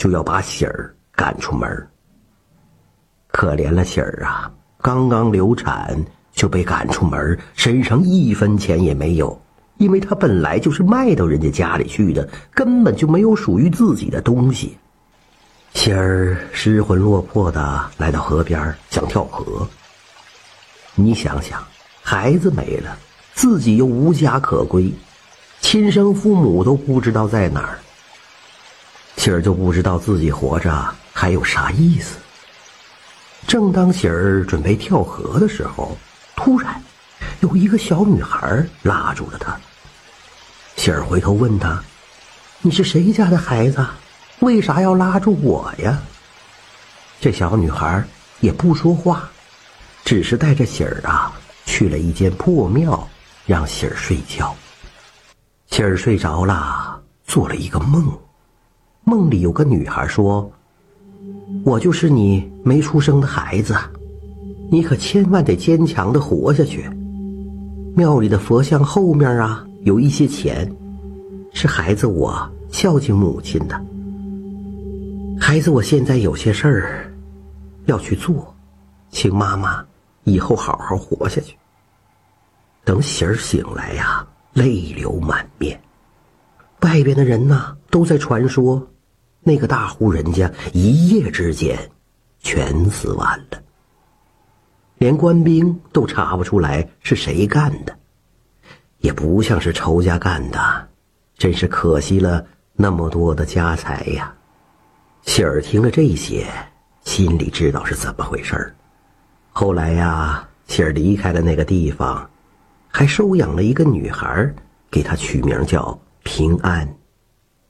就要把喜儿赶出门。可怜了喜儿啊，刚刚流产就被赶出门，身上一分钱也没有，因为他本来就是卖到人家家里去的，根本就没有属于自己的东西。喜儿失魂落魄的来到河边，想跳河。你想想，孩子没了，自己又无家可归，亲生父母都不知道在哪儿。喜儿就不知道自己活着还有啥意思。正当喜儿准备跳河的时候，突然有一个小女孩拉住了她。喜儿回头问她：“你是谁家的孩子？为啥要拉住我呀？”这小女孩也不说话，只是带着喜儿啊去了一间破庙，让喜儿睡觉。喜儿睡着了，做了一个梦，梦里有个女孩说。我就是你没出生的孩子，你可千万得坚强的活下去。庙里的佛像后面啊，有一些钱，是孩子我孝敬母亲的。孩子，我现在有些事儿要去做，请妈妈以后好好活下去。等喜儿醒来呀，泪流满面。外边的人呢，都在传说。那个大户人家一夜之间全死完了，连官兵都查不出来是谁干的，也不像是仇家干的，真是可惜了那么多的家财呀！喜儿听了这些，心里知道是怎么回事儿后来呀，喜儿离开了那个地方，还收养了一个女孩，给她取名叫平安，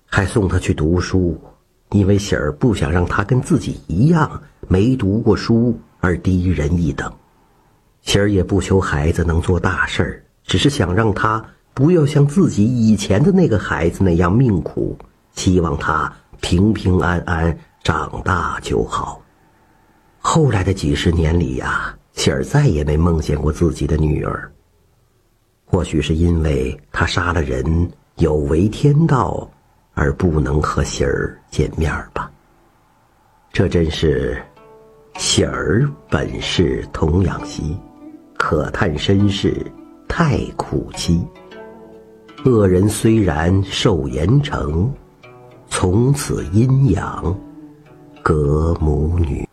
还送她去读书。因为喜儿不想让他跟自己一样没读过书而低人一等，喜儿也不求孩子能做大事儿，只是想让他不要像自己以前的那个孩子那样命苦，希望他平平安安长大就好。后来的几十年里呀，喜儿再也没梦见过自己的女儿。或许是因为他杀了人，有违天道。而不能和喜儿见面吧？这真是喜儿本是童养媳，可叹身世太苦凄。恶人虽然受严惩，从此阴阳隔母女。